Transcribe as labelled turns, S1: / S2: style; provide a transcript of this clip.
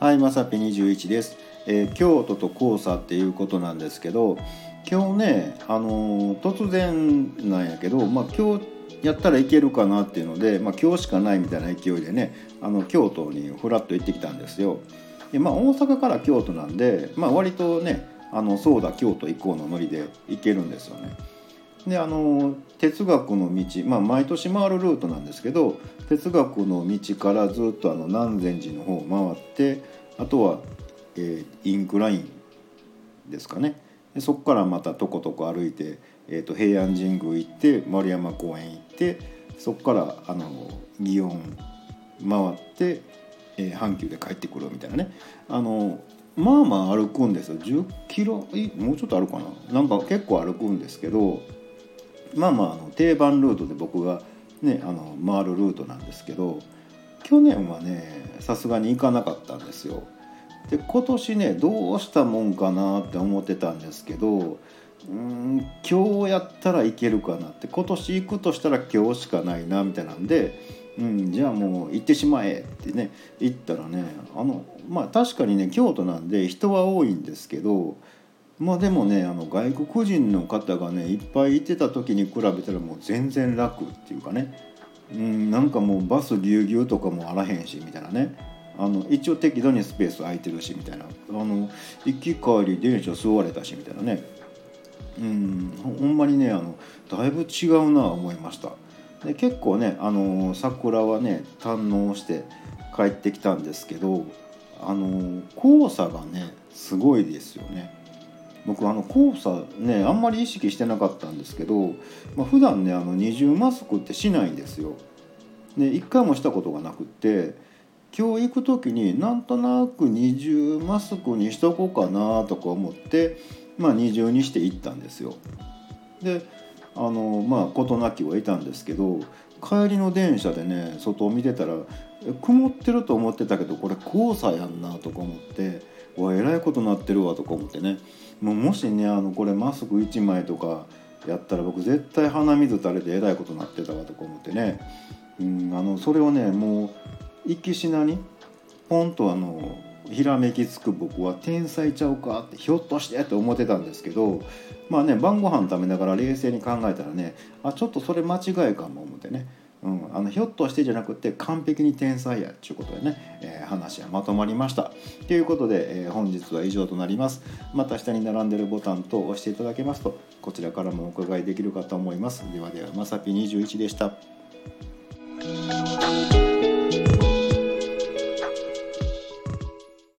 S1: はい、まさぴ21です、えー京都と黄砂っていうことなんですけど今日ね、あのー突然なんやけど、まあ、今日やったらいけるかなっていうので、まあ、今日しかないみたいな勢いでねあの京都にふらっと行ってきたんですよ。でまあ、大阪から京都なんで、まあ、割とねあのそうだ京都行こうのノリで行けるんですよね。であの哲学の道、まあ、毎年回るルートなんですけど哲学の道からずっとあの南禅寺の方を回ってあとは、えーインクラインですかね。でそこからまたとことこ歩いて、えー、と平安神宮行って丸山公園行ってそこからあの祇園回って、えー阪急で帰ってくるみたいなね。あのまあまあ歩くんですよ。10キロもうちょっとあるかな。なんか結構歩くんですけどまあまああの定番ルートで僕がねあの回るルートなんですけど去年はねさすがに行かなかったんですよ。で今年ねどうしたもんかなって思ってたんですけどうん今日やったらいけるかなって今年行くとしたら今日しかないなみたいなんで、うん、じゃあもう行ってしまえってね行ったらねあのまあ確かにね京都なんで人は多いんですけどまあでもねあの外国人の方がねいっぱいいてた時に比べたらもう全然楽っていうかね、うん、なんかもうバスぎゅうぎゅうとかもあらへんしみたいなね。あの一応適度にスペース空いてるしみたいな。あの行き帰り電車座れたしみたいなね。うんほんまにねあのだいぶ違うな思いました。で結構ねあの桜はね堪能して帰ってきたんですけどあの黄砂がねすごいですよね。僕あの黄砂ねあんまり意識してなかったんですけど、まあ、普段ねあの二重マスクってしないんですよで一回もしたことがなくって今日行く時になんとなく二重マスクにしとこうかなとか思って、まあ、二重にして行ったんですよ。であのまあ事なきはいたんですけど帰りの電車でね外を見てたら曇ってると思ってたけどこれ黄砂やんなとか思ってわえらいことなってるわとか思ってね。もうもしねあのこれマスク1枚とかやったら僕絶対鼻水垂れてえらいことなってたわとか思ってね。うんあのそれをねもう一気しなにポンとあのひらめきつく僕は天才ちゃうかってひょっとしてって思ってたんですけどまあね晩ご飯食べながら冷静に考えたらねあちょっとそれ間違いかも思ってね、うん、あのひょっとしてじゃなくて完璧に天才やっちゅうことでね、えー話はまとまりました。ということで、えー本日は以上となります。また下に並んでるボタンと押していただけますとこちらからもお伺いできるかと思います。ではではまさぴ21でした。